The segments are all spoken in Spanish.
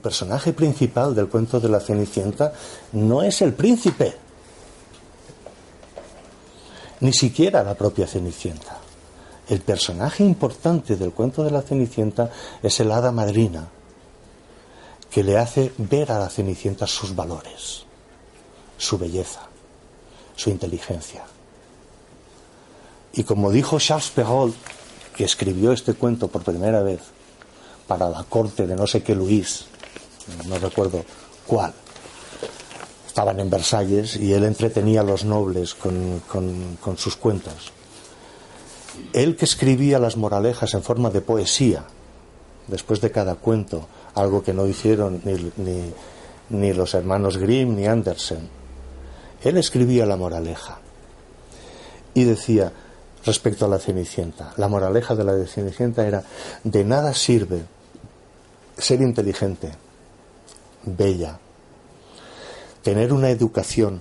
Personaje principal del cuento de la Cenicienta no es el príncipe, ni siquiera la propia Cenicienta. El personaje importante del cuento de la Cenicienta es el hada madrina, que le hace ver a la Cenicienta sus valores, su belleza, su inteligencia. Y como dijo Charles Perrault, que escribió este cuento por primera vez para la corte de no sé qué Luis, no recuerdo cuál. Estaban en Versalles y él entretenía a los nobles con, sus cuentos. Él que escribía las moralejas en forma de poesía, después de cada cuento, algo que no hicieron ni, ni los hermanos Grimm ni Andersen. Él escribía la moraleja y decía respecto a la Cenicienta, la moraleja de la Cenicienta era, de nada sirve ser inteligente, bella, tener una educación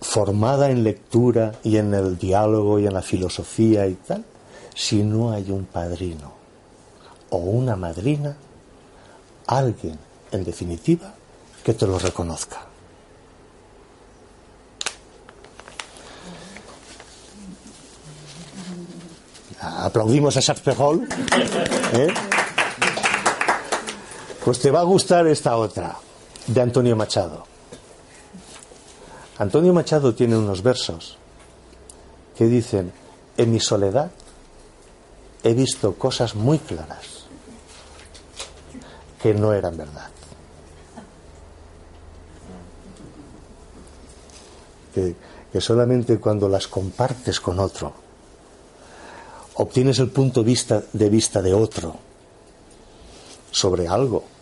formada en lectura y en el diálogo y en la filosofía y tal, si no hay un padrino o una madrina, alguien, en definitiva, que te lo reconozca. Aplaudimos a Charles ¿eh? Pues te va a gustar esta otra, de Antonio Machado. Antonio Machado tiene unos versos que dicen, en mi soledad he visto cosas muy claras que no eran verdad. Que, solamente cuando las compartes con otro, obtienes el punto de vista de, vista de otro sobre algo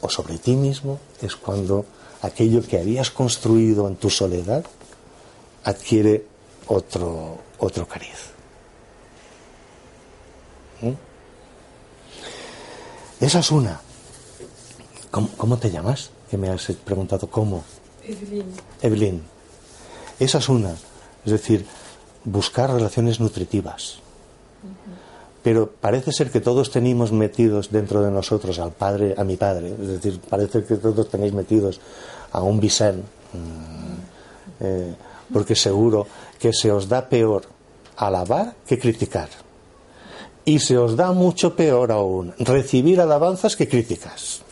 o sobre ti mismo es cuando aquello que habías construido en tu soledad adquiere otro, otro cariz. ¿Mm? Esa es una. ¿Cómo, te llamas? Que me has preguntado cómo. Evelyn. Evelyn. Esa es una. Es decir, buscar relaciones nutritivas pero parece ser que todos tenemos metidos dentro de nosotros al padre, a mi padre, es decir, parece que todos tenéis metidos a un Vicent, mm, eh, porque seguro que se os da peor alabar que criticar. Y se os da mucho peor aún recibir alabanzas que críticas.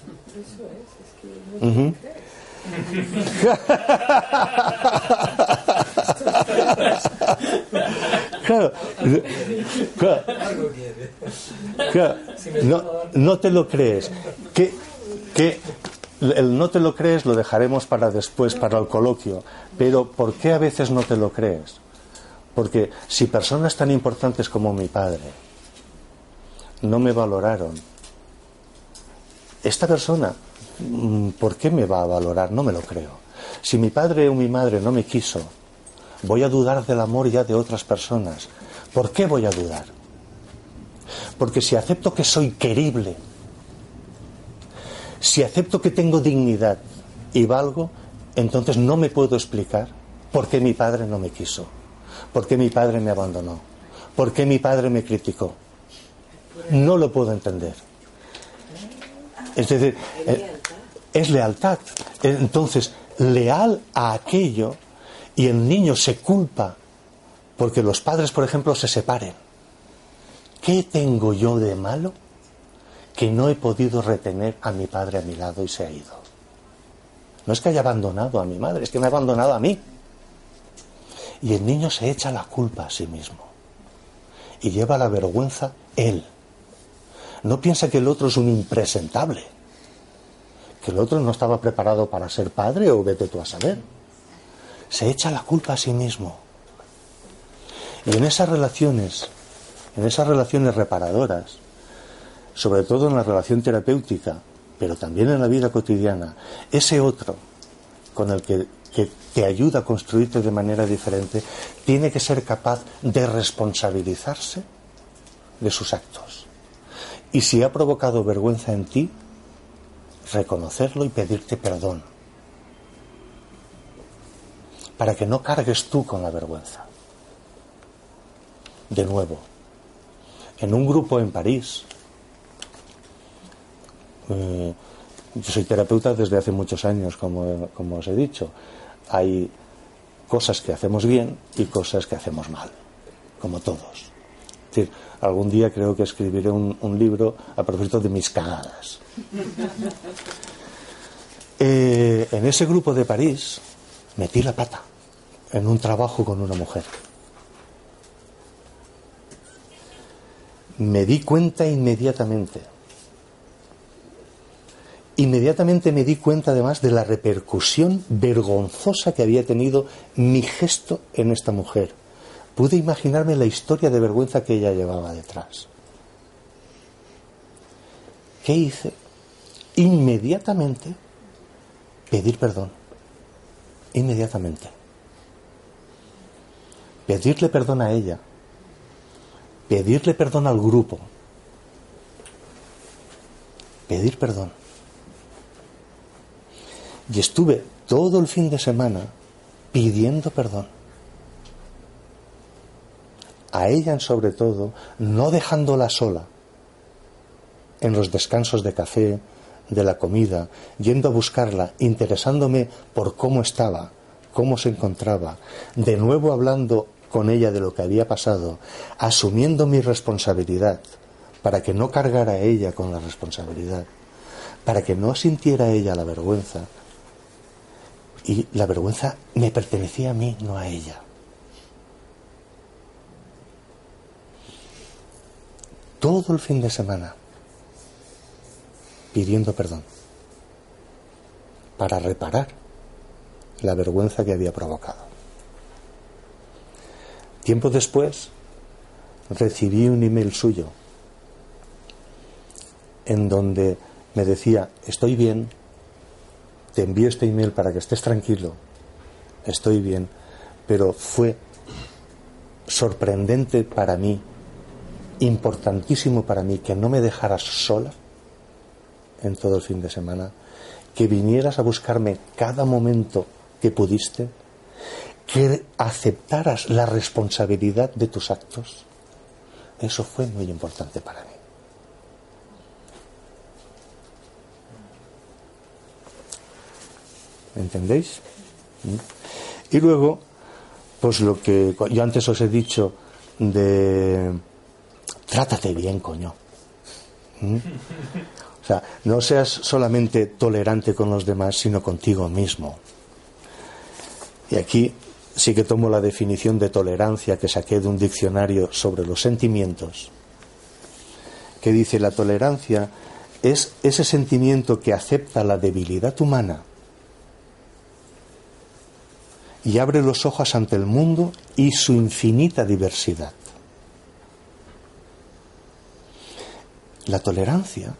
claro, no, no, te lo crees. Que, que el no te lo crees lo dejaremos para después, para el coloquio. Pero ¿por qué a veces no te lo crees? Porque si personas tan importantes como mi padre no me valoraron, esta persona, mm, ¿por qué me va a valorar? No me lo creo. Si mi padre o mi madre no me quiso, voy a dudar del amor ya de otras personas. ¿Por qué voy a dudar? Porque si acepto que soy querible, si acepto que tengo dignidad y valgo, entonces no me puedo explicar por qué mi padre no me quiso, por qué mi padre me abandonó, por qué mi padre me criticó. No lo puedo entender. Es decir, es lealtad. Entonces, leal a aquello y el niño se culpa porque los padres, por ejemplo, se separen. ¿Qué tengo yo de malo que no he podido retener a mi padre a mi lado y se ha ido? No es que haya abandonado a mi madre, es que me ha abandonado a mí. Y el niño se echa la culpa a sí mismo. Y lleva la vergüenza él. No piensa que el otro es un impresentable. Que el otro no estaba preparado para ser padre o vete tú a saber. Se echa la culpa a sí mismo. Y en esas relaciones, en esas relaciones reparadoras, sobre todo en la relación terapéutica, pero también en la vida cotidiana, ese otro con el que, que, te ayuda a construirte de manera diferente, tiene que ser capaz de responsabilizarse de sus actos. Y si ha provocado vergüenza en ti, reconocerlo y pedirte perdón. Para que no cargues tú con la vergüenza. De nuevo, en un grupo en París, eh, yo soy terapeuta desde hace muchos años, como, os he dicho. Hay cosas que hacemos bien y cosas que hacemos mal, como todos. Es decir, algún día creo que escribiré un, un libro a propósito de mis cagadas. Eh, en ese grupo de París metí la pata en un trabajo con una mujer. Me di cuenta inmediatamente Inmediatamente me di cuenta además de la repercusión vergonzosa que había tenido mi gesto en esta mujer. Pude imaginarme la historia de vergüenza que ella llevaba detrás. ¿Qué hice? Inmediatamente pedir perdón. Inmediatamente. Pedirle perdón a ella. Pedirle perdón al grupo. Pedir perdón. Y estuve todo el fin de semana pidiendo perdón. A ella, sobre todo, no dejándola sola en los descansos de café, de la comida, yendo a buscarla, interesándome por cómo estaba, cómo se encontraba, de nuevo hablando con ella de lo que había pasado, asumiendo mi responsabilidad, para que no cargara ella con la responsabilidad, para que no sintiera ella la vergüenza, y la vergüenza me pertenecía a mí, no a ella. Todo el fin de semana pidiendo perdón para reparar la vergüenza que había provocado. Tiempo después recibí un email suyo en donde me decía, estoy bien, te envío este email para que estés tranquilo, estoy bien, pero fue sorprendente para mí, importantísimo para mí, que no me dejaras sola en todo el fin de semana, que vinieras a buscarme cada momento que pudiste, que aceptaras la responsabilidad de tus actos. Eso fue muy importante para mí. ¿Entendéis? ¿Mm? Y luego, pues lo que yo antes os he dicho de trátate bien, coño. ¿Mm? O sea, no seas solamente tolerante con los demás, sino contigo mismo. Y aquí sí que tomo la definición de tolerancia que saqué de un diccionario sobre los sentimientos, que dice la tolerancia es ese sentimiento que acepta la debilidad humana y abre los ojos ante el mundo y su infinita diversidad. La tolerancia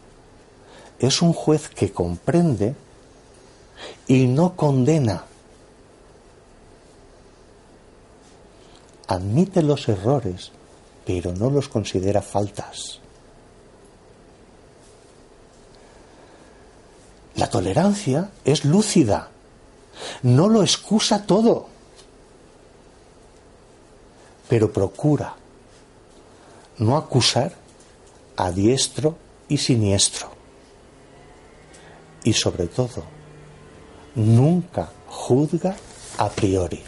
es un juez que comprende y no condena. Admite los errores, pero no los considera faltas. La tolerancia es lúcida no lo excusa todo, pero procura no acusar a diestro y siniestro. y sobre todo, nunca juzga a priori.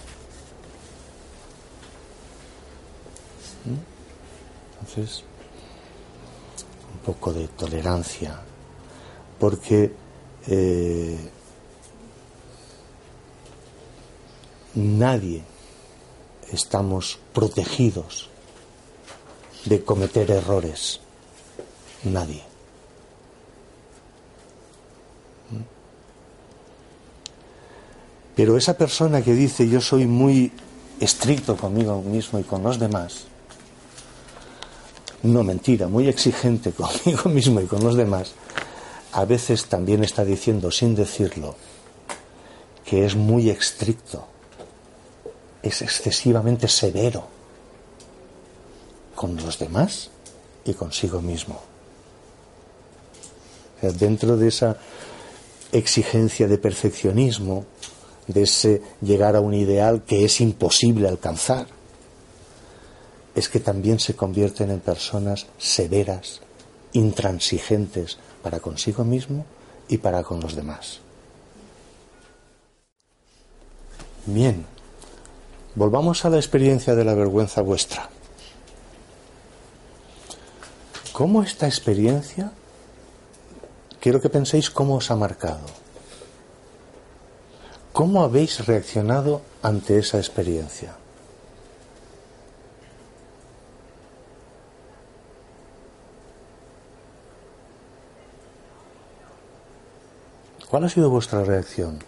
Entonces, un poco de tolerancia, porque eh, nadie estamos protegidos de cometer errores. Nadie. Pero esa persona que dice yo soy muy estricto conmigo mismo y con los demás, no mentira, muy exigente conmigo mismo y con los demás, a veces también está diciendo sin decirlo que es muy estricto, es excesivamente severo con los demás y consigo mismo. dentro de esa exigencia de perfeccionismo, de ese llegar a un ideal que es imposible alcanzar, es que también se convierten en personas severas, intransigentes para consigo mismo y para con los demás. Bien, volvamos a la experiencia de la vergüenza vuestra. ¿Cómo esta experiencia, quiero que penséis cómo os ha marcado? ¿Cómo habéis reaccionado ante esa experiencia? ¿Cuál ha sido vuestra reacción?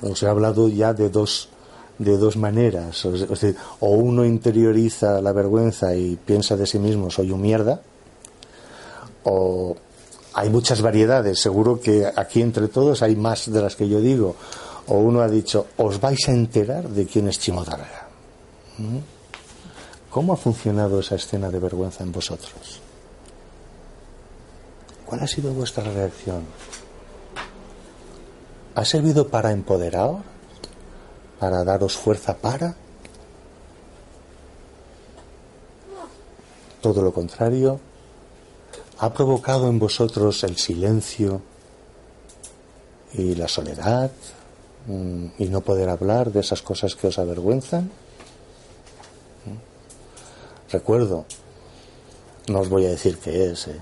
Os he hablado ya de dos, de dos maneras. O, uno interioriza la vergüenza y piensa de sí mismo, soy un mierda. O hay muchas variedades. Seguro que aquí entre todos hay más de las que yo digo. O uno ha dicho, os vais a enterar de quién es Chimotarga. ¿Mm? ¿Cómo ha funcionado esa escena de vergüenza en vosotros? ¿Cuál ha sido vuestra reacción? ¿Ha servido para empoderaros? ¿Para daros fuerza para? Todo lo contrario, ha provocado en vosotros el silencio y la soledad mm, y no poder hablar de esas cosas que os avergüenzan. ¿Mm? Recuerdo, no os voy a decir qué es, ¿eh?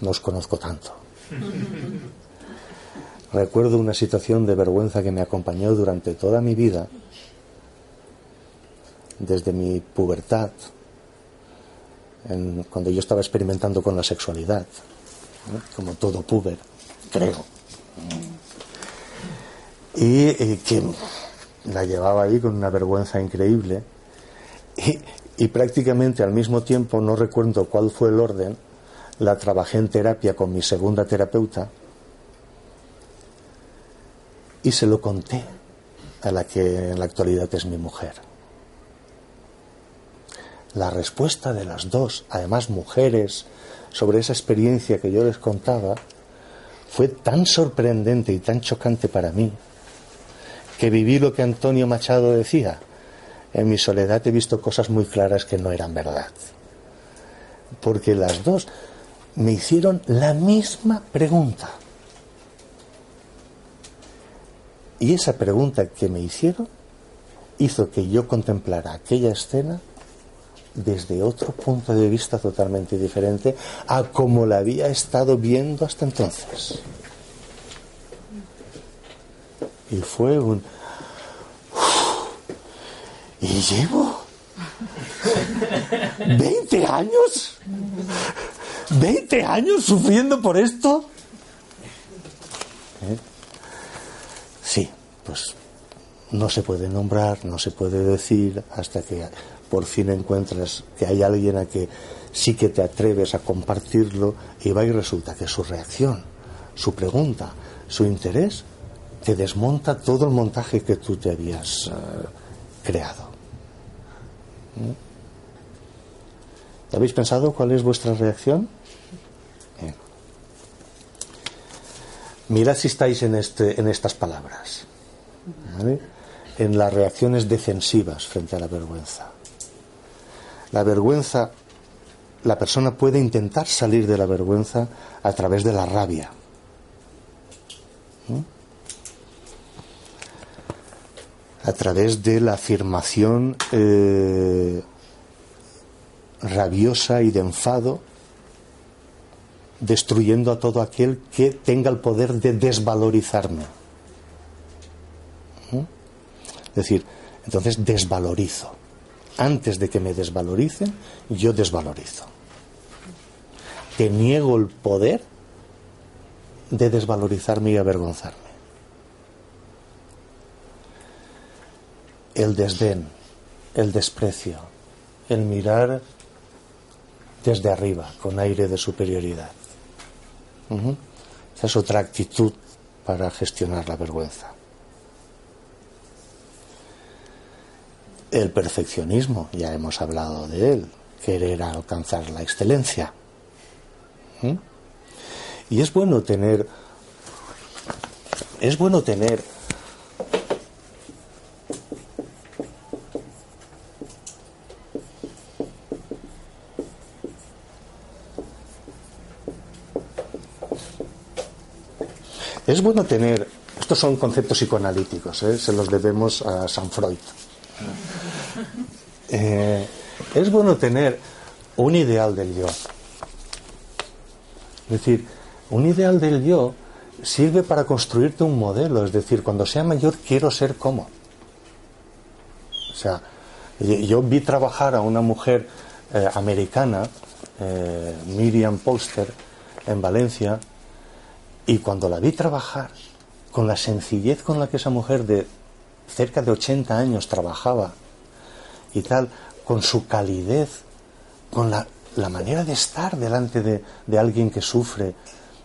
No os conozco tanto. Recuerdo una situación de vergüenza que me acompañó durante toda mi vida, desde mi pubertad, cuando yo estaba experimentando con la sexualidad, como todo puber, creo. Y, que la llevaba ahí con una vergüenza increíble. y prácticamente al mismo tiempo, no recuerdo cuál fue el orden, la trabajé en terapia con mi segunda terapeuta y se lo conté a la que en la actualidad es mi mujer. La respuesta de las dos, además mujeres, sobre esa experiencia que yo les contaba, fue tan sorprendente y tan chocante para mí, que viví lo que Antonio Machado decía, en mi soledad he visto cosas muy claras que no eran verdad. Porque las dos me hicieron la misma pregunta. Y esa pregunta que me hicieron hizo que yo contemplara aquella escena desde otro punto de vista totalmente diferente a como la había estado viendo hasta entonces. Y fue un... ¿Y llevo? ¿20 años? ¿20 años sufriendo por esto? ¿Eh? Sí, pues no se puede nombrar, no se puede decir hasta que por fin encuentras que hay alguien a que sí que te atreves a compartirlo y va y resulta que su reacción, su pregunta, su interés te desmonta todo el montaje que tú te habías eh, creado. ¿Mm? ¿Habéis pensado cuál es vuestra reacción? Mirad si estáis en, este, en estas palabras, en las reacciones defensivas frente a la vergüenza. La vergüenza la persona puede intentar salir de la vergüenza a través de la rabia. A través de la afirmación eh, rabiosa y de enfado, destruyendo a todo aquel que tenga el poder de desvalorizarme. ¿Mm? Es decir, entonces desvalorizo. Antes de que me desvaloricen, yo desvalorizo. Te niego el poder de desvalorizarme y avergonzarme. El desdén, el desprecio, el mirar desde arriba, con aire de superioridad. Esa es otra actitud para gestionar la vergüenza. El perfeccionismo, ya hemos hablado de él, querer alcanzar la excelencia. Y es bueno tener, es bueno tener Es bueno tener, estos son conceptos psicoanalíticos, ¿eh? se los debemos a San Freud. Eh, es bueno tener un ideal del yo. Es decir, un ideal del yo sirve para construirte un modelo, es decir, cuando sea mayor quiero ser como. O sea, yo vi trabajar a una mujer eh, americana, Miriam Polster, en Valencia, y cuando la vi trabajar, con la sencillez con la que esa mujer de cerca de 80 años trabajaba y tal, con su calidez, con la, manera de estar delante de, alguien que sufre,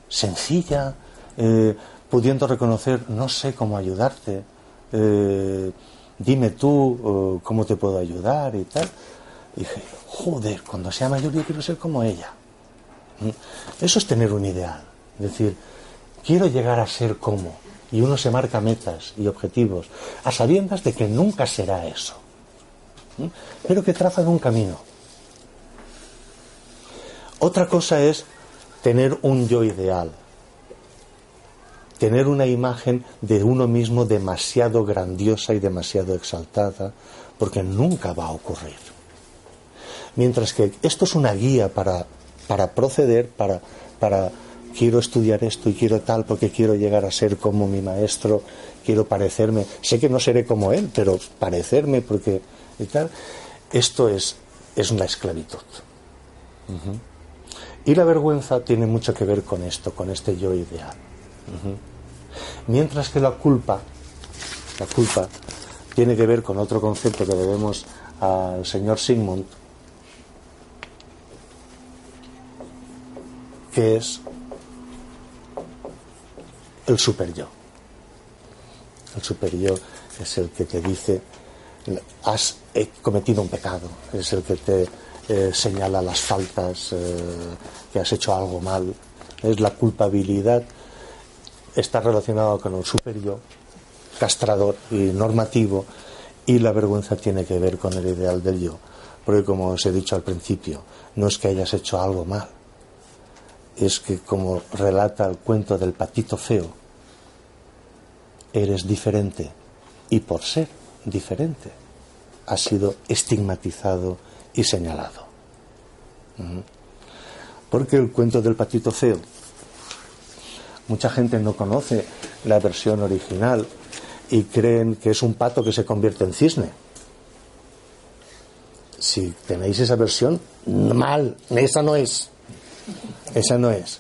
sencilla, eh, pudiendo reconocer, no sé cómo ayudarte, eh, dime tú eh, cómo te puedo ayudar y tal. dije, joder, cuando sea mayor yo quiero ser como ella. ¿Mm? Eso es tener un ideal. Es decir, quiero llegar a ser como. Y uno se marca metas y objetivos, a sabiendas de que nunca será eso, pero que trazan un camino. Otra cosa es tener un yo ideal, tener una imagen de uno mismo demasiado grandiosa y demasiado exaltada, porque nunca va a ocurrir. Mientras que esto es una guía para, para proceder, para, para quiero estudiar esto y quiero tal porque quiero llegar a ser como mi maestro, quiero parecerme, sé que no seré como él, pero parecerme porque y tal, esto es, es una esclavitud. Y la vergüenza tiene mucho que ver con esto, con este yo ideal. Mientras que la culpa, la culpa tiene que ver con otro concepto que debemos al señor Sigmund, que es el super yo. El super yo es el que te dice, has cometido un pecado, es el que te eh, señala las faltas, eh, que has hecho algo mal. Es la culpabilidad, está relacionado con el super yo, castrador y normativo, y la vergüenza tiene que ver con el ideal del yo. Porque como os he dicho al principio, no es que hayas hecho algo mal, es que como relata el cuento del patito feo, eres diferente y por ser diferente has sido estigmatizado y señalado. Porque el cuento del patito feo, mucha gente no conoce la versión original y creen que es un pato que se convierte en cisne. Si tenéis esa versión, mal, esa no es. Esa no es.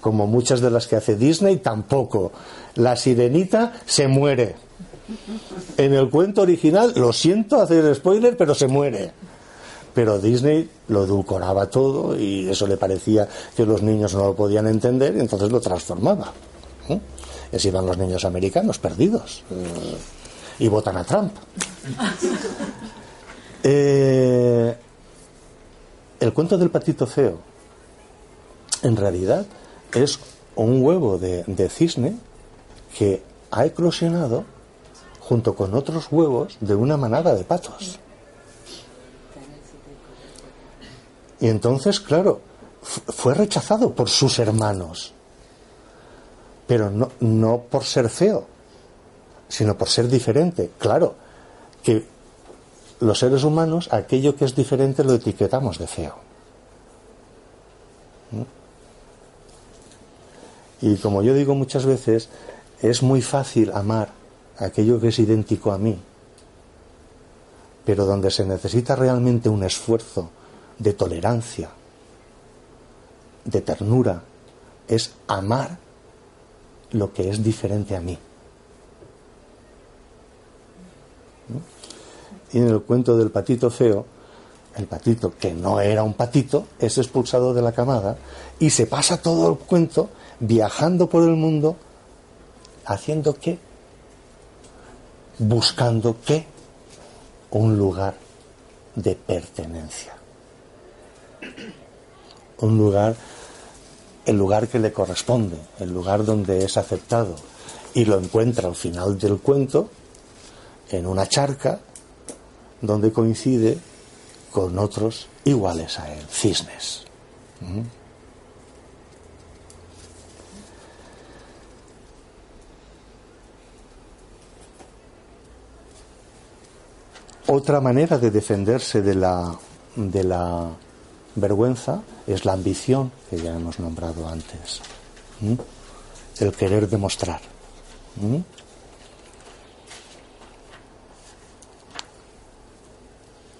Como muchas de las que hace Disney, tampoco. La sirenita se muere. En el cuento original, lo siento hacer spoiler, pero se muere. Pero Disney lo edulcoraba todo y eso le parecía que los niños no lo podían entender y entonces lo transformaba. ¿Eh? Y así van los niños americanos perdidos eh, y votan a Trump. Eh, el cuento del patito feo en realidad es un huevo de, cisne que ha eclosionado junto con otros huevos de una manada de patos. Y entonces, claro, fue rechazado por sus hermanos, pero no, no por ser feo, sino por ser diferente. Claro, que los seres humanos, aquello que es diferente lo etiquetamos de feo. Y como yo digo muchas veces, es muy fácil amar aquello que es idéntico a mí, pero donde se necesita realmente un esfuerzo de tolerancia, de ternura, es amar lo que es diferente a mí. Y en el cuento del patito feo, el patito, que no era un patito, es expulsado de la camada y se pasa todo el cuento viajando por el mundo, haciendo qué? Buscando qué? Un lugar de pertenencia. Un lugar, el lugar que le corresponde, el lugar donde es aceptado. Y lo encuentra al final del cuento en una charca donde coincide con otros iguales a él, cisnes. ¿Mm? Otra manera de defenderse de la, de la vergüenza es la ambición, que ya hemos nombrado antes. ¿Mm? El querer demostrar. ¿Mm?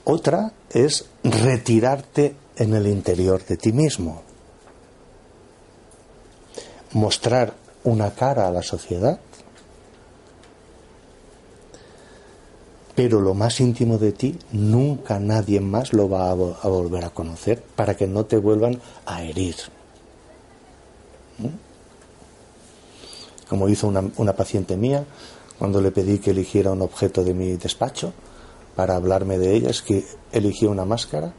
Otra es retirarte en el interior de ti mismo. Mostrar una cara a la sociedad, pero lo más íntimo de ti nunca nadie más lo va a, volver a conocer para que no te vuelvan a herir. ¿Mm? Como hizo una, una paciente mía cuando le pedí que eligiera un objeto de mi despacho, para hablarme de ella es que eligió una máscara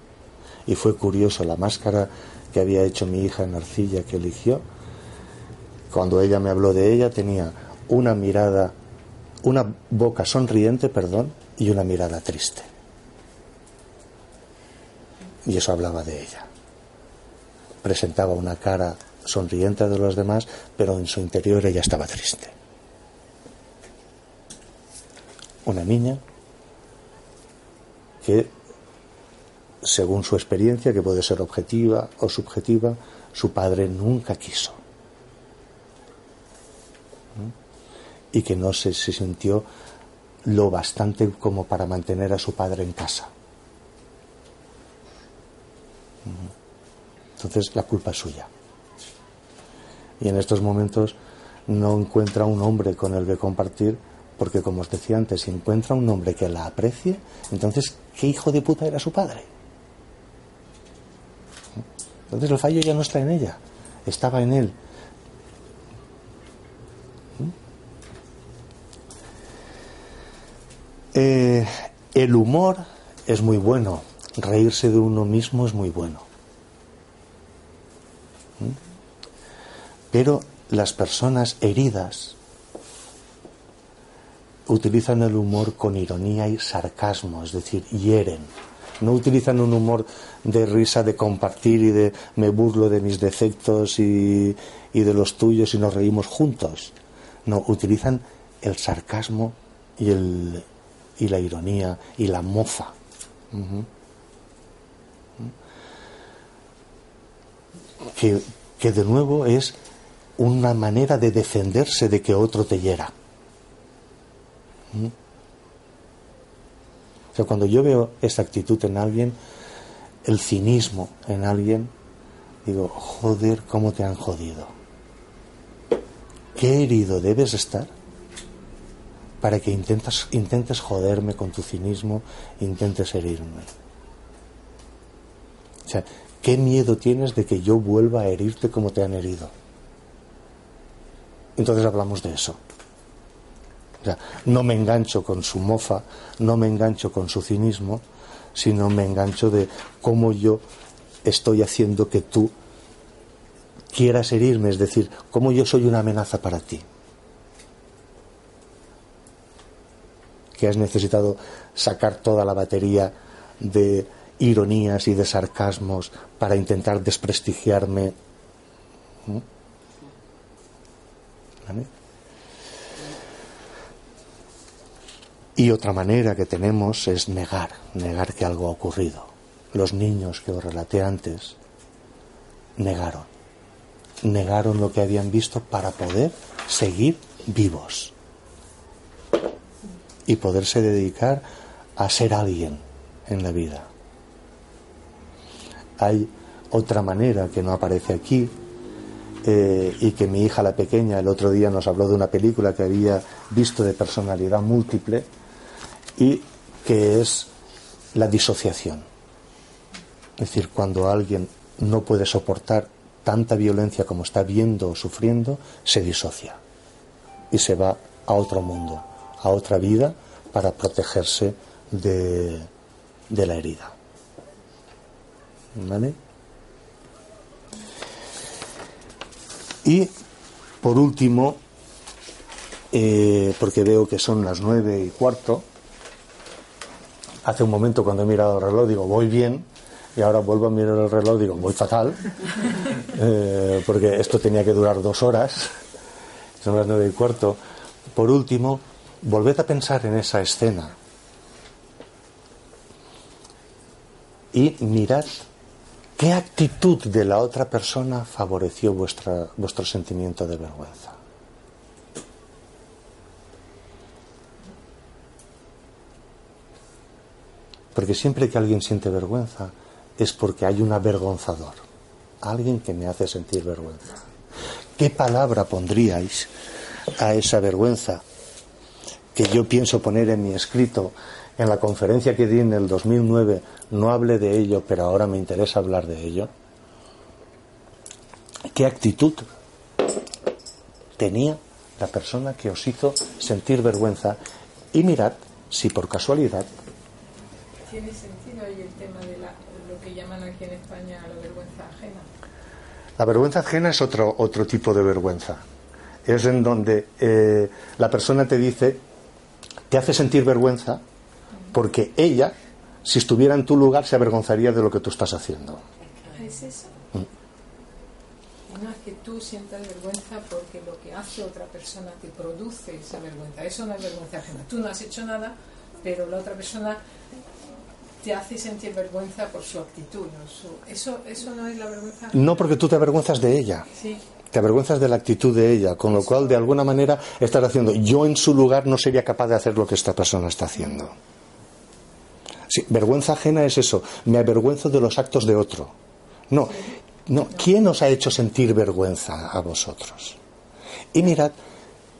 y fue curioso la máscara que había hecho mi hija en arcilla que eligió. Cuando ella me habló de ella tenía una mirada, una boca sonriente, perdón, y una mirada triste. Y eso hablaba de ella. Presentaba una cara sonriente de los demás, pero en su interior ella estaba triste. Una niña que, según su experiencia, que puede ser objetiva o subjetiva, su padre nunca quiso. ¿Mm? Y que no se, sintió lo bastante como para mantener a su padre en casa. ¿Mm? Entonces la culpa es suya. Y en estos momentos no encuentra un hombre con el que compartir porque como os decía antes, si encuentra un hombre que la aprecie, entonces, ¿qué hijo de puta era su padre? Entonces el fallo ya no está en ella, estaba en él. Eh, el humor es muy bueno, reírse de uno mismo es muy bueno. Pero las personas heridas, utilizan el humor con ironía y sarcasmo, es decir, hieren. No utilizan un humor de risa, de compartir y de me burlo de mis defectos y, de los tuyos y nos reímos juntos. No, utilizan el sarcasmo y, el, y la ironía y la mofa. que, que de nuevo es una manera de defenderse de que otro te hiera. O sea, cuando yo veo esa actitud en alguien, el cinismo en alguien, digo, joder, ¿cómo te han jodido? ¿Qué herido debes estar para que intentes, intentes joderme con tu cinismo, intentes herirme? O sea, ¿qué miedo tienes de que yo vuelva a herirte como te han herido? Entonces hablamos de eso no me engancho con su mofa, no me engancho con su cinismo, sino me engancho de cómo yo estoy haciendo que tú quieras herirme, es decir, cómo yo soy una amenaza para ti. Que has necesitado sacar toda la batería de ironías y de sarcasmos para intentar desprestigiarme. ¿Mm? Y otra manera que tenemos es negar, negar que algo ha ocurrido. Los niños que os relaté antes negaron, negaron lo que habían visto para poder seguir vivos y poderse dedicar a ser alguien en la vida. Hay otra manera que no aparece aquí eh, y que mi hija la pequeña el otro día nos habló de una película que había visto de personalidad múltiple y que es la disociación. Es decir, cuando alguien no puede soportar tanta violencia como está viendo o sufriendo, se disocia y se va a otro mundo, a otra vida para protegerse de, de la herida. ¿Vale? Y por último, eh, porque veo que son las nueve y cuarto, hace un momento cuando he mirado el reloj digo voy bien y ahora vuelvo a mirar el reloj digo voy fatal eh, porque esto tenía que durar dos horas son las nueve y cuarto. Por último volved a pensar en esa escena y mirad qué actitud de la otra persona favoreció vuestra, vuestro sentimiento de vergüenza Porque siempre que alguien siente vergüenza es porque hay un avergonzador, alguien que me hace sentir vergüenza. ¿Qué palabra pondríais a esa vergüenza que yo pienso poner en mi escrito en la conferencia que di en el 2009? No hablé de ello, pero ahora me interesa hablar de ello. ¿Qué actitud tenía la persona que os hizo sentir vergüenza? Y mirad si por casualidad ¿Tiene sentido ahí el tema de lo que llaman aquí en España la vergüenza ajena? La vergüenza ajena es otro, otro tipo de vergüenza. Es en donde eh, la persona te dice, te hace sentir vergüenza porque ella, si estuviera en tu lugar, se avergonzaría de lo que tú estás haciendo. ¿Es eso? Mm. No es que tú sientas vergüenza porque lo que hace otra persona te produce esa vergüenza. Eso no es vergüenza ajena. Tú no has hecho nada, pero la otra persona te hace sentir vergüenza por su actitud. ¿no? Eso, ¿Eso no es la vergüenza? No, porque tú te avergüenzas de ella. Sí. Te avergüenzas de la actitud de ella, con lo cual de alguna manera estás haciendo, yo en su lugar no sería capaz de hacer lo que esta persona está haciendo. Sí, vergüenza ajena es eso, me avergüenzo de los actos de otro. No, no, ¿quién os ha hecho sentir vergüenza a vosotros? Y mirad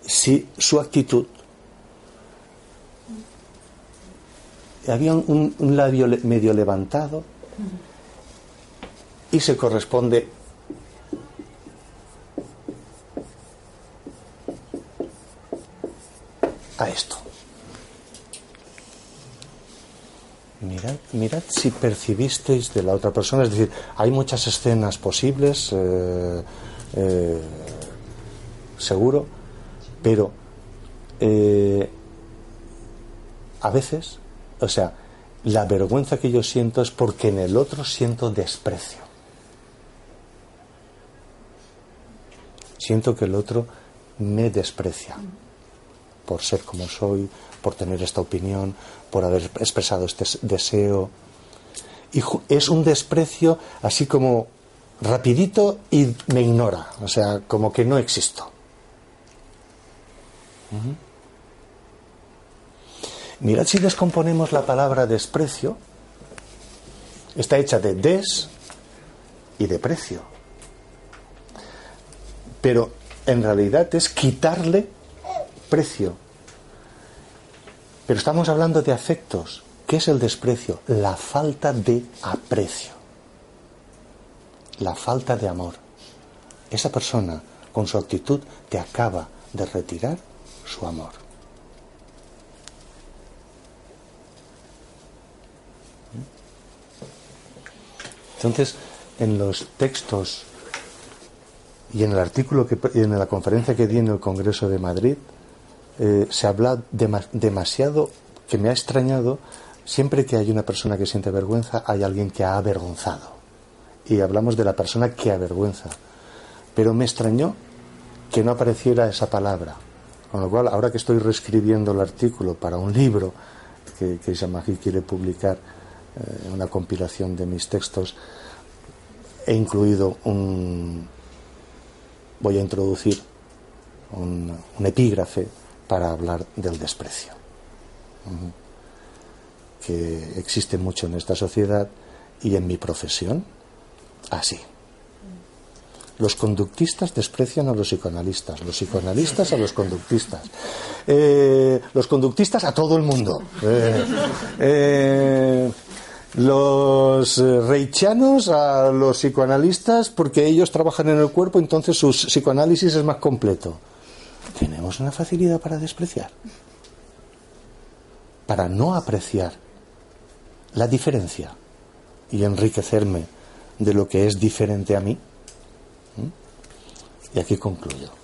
si su actitud había un, labio medio levantado y se corresponde a esto. Mirad, mirad si percibisteis de la otra persona, es decir, hay muchas escenas posibles, eh, eh, seguro, pero eh, a veces o sea, la vergüenza que yo siento es porque en el otro siento desprecio. Siento que el otro me desprecia por ser como soy, por tener esta opinión, por haber expresado este deseo. Y es un desprecio así como rapidito y me ignora, o sea, como que no existo. Mirad si descomponemos la palabra desprecio, está hecha de des y de precio. Pero en realidad es quitarle precio. Pero estamos hablando de afectos. ¿Qué es el desprecio? La falta de aprecio. La falta de amor. Esa persona, con su actitud, te acaba de retirar su amor. Entonces, en los textos y en el artículo que en la conferencia que di en el Congreso de Madrid eh, se habla demasiado que me ha extrañado Siempre que hay una persona que siente vergüenza, hay alguien que ha avergonzado. Y hablamos de la persona que avergüenza. Pero me extrañó que no apareciera esa palabra. Con lo cual, ahora que estoy reescribiendo el artículo para un libro que, que quiere publicar, eh, una compilación de mis textos, he incluido un. Voy a introducir un, epígrafe para hablar del desprecio, que existe mucho en esta sociedad y en mi profesión, así. Los conductistas desprecian a los psicoanalistas, los psicoanalistas a los conductistas, eh, los conductistas a todo el mundo. Eh, eh, los reichianos a los psicoanalistas porque ellos trabajan en el cuerpo, entonces su psicoanálisis es más completo. Tenemos una facilidad para despreciar, para no apreciar la diferencia y enriquecerme de lo que es diferente a mí. Y aquí concluyo.